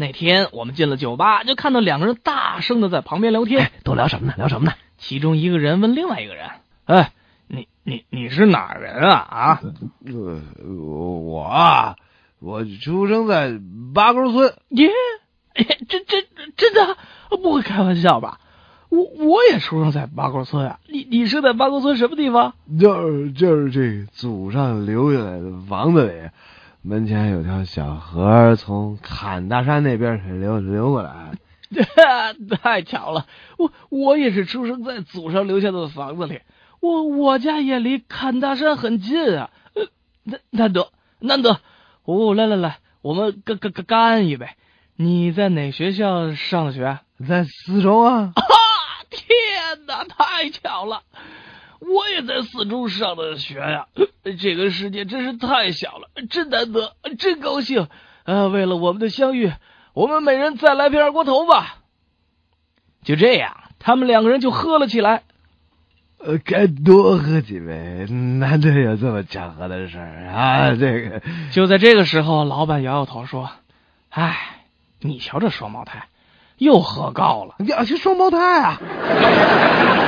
那天我们进了酒吧，就看到两个人大声的在旁边聊天，都聊什么呢？聊什么呢？其中一个人问另外一个人：“哎，你你你是哪儿人啊？啊？呃，我啊，我出生在八沟村。耶，这这真的不会开玩笑吧？我我也出生在八沟村啊。你你是在八沟村什么地方？就是就是这祖上留下来的房子里，门前有条小河，从坎大山那边流流过来。太巧了，我我也是出生在祖上留下的房子里。我我家也离坎大山很近啊。难难得难得。哦，来来来，我们干干干干一杯。你在哪学校上的学？在四中啊。啊！天哪，太巧了，我也在四中上的学呀。这个世界真是太小了，真难得，真高兴。呃，为了我们的相遇。我们每人再来瓶二锅头吧。就这样，他们两个人就喝了起来。呃，该多喝几杯，难得有这么巧合的事儿啊！这个，就在这个时候，老板摇摇头说：“哎，你瞧这双胞胎，又喝高了，要去双胞胎啊！”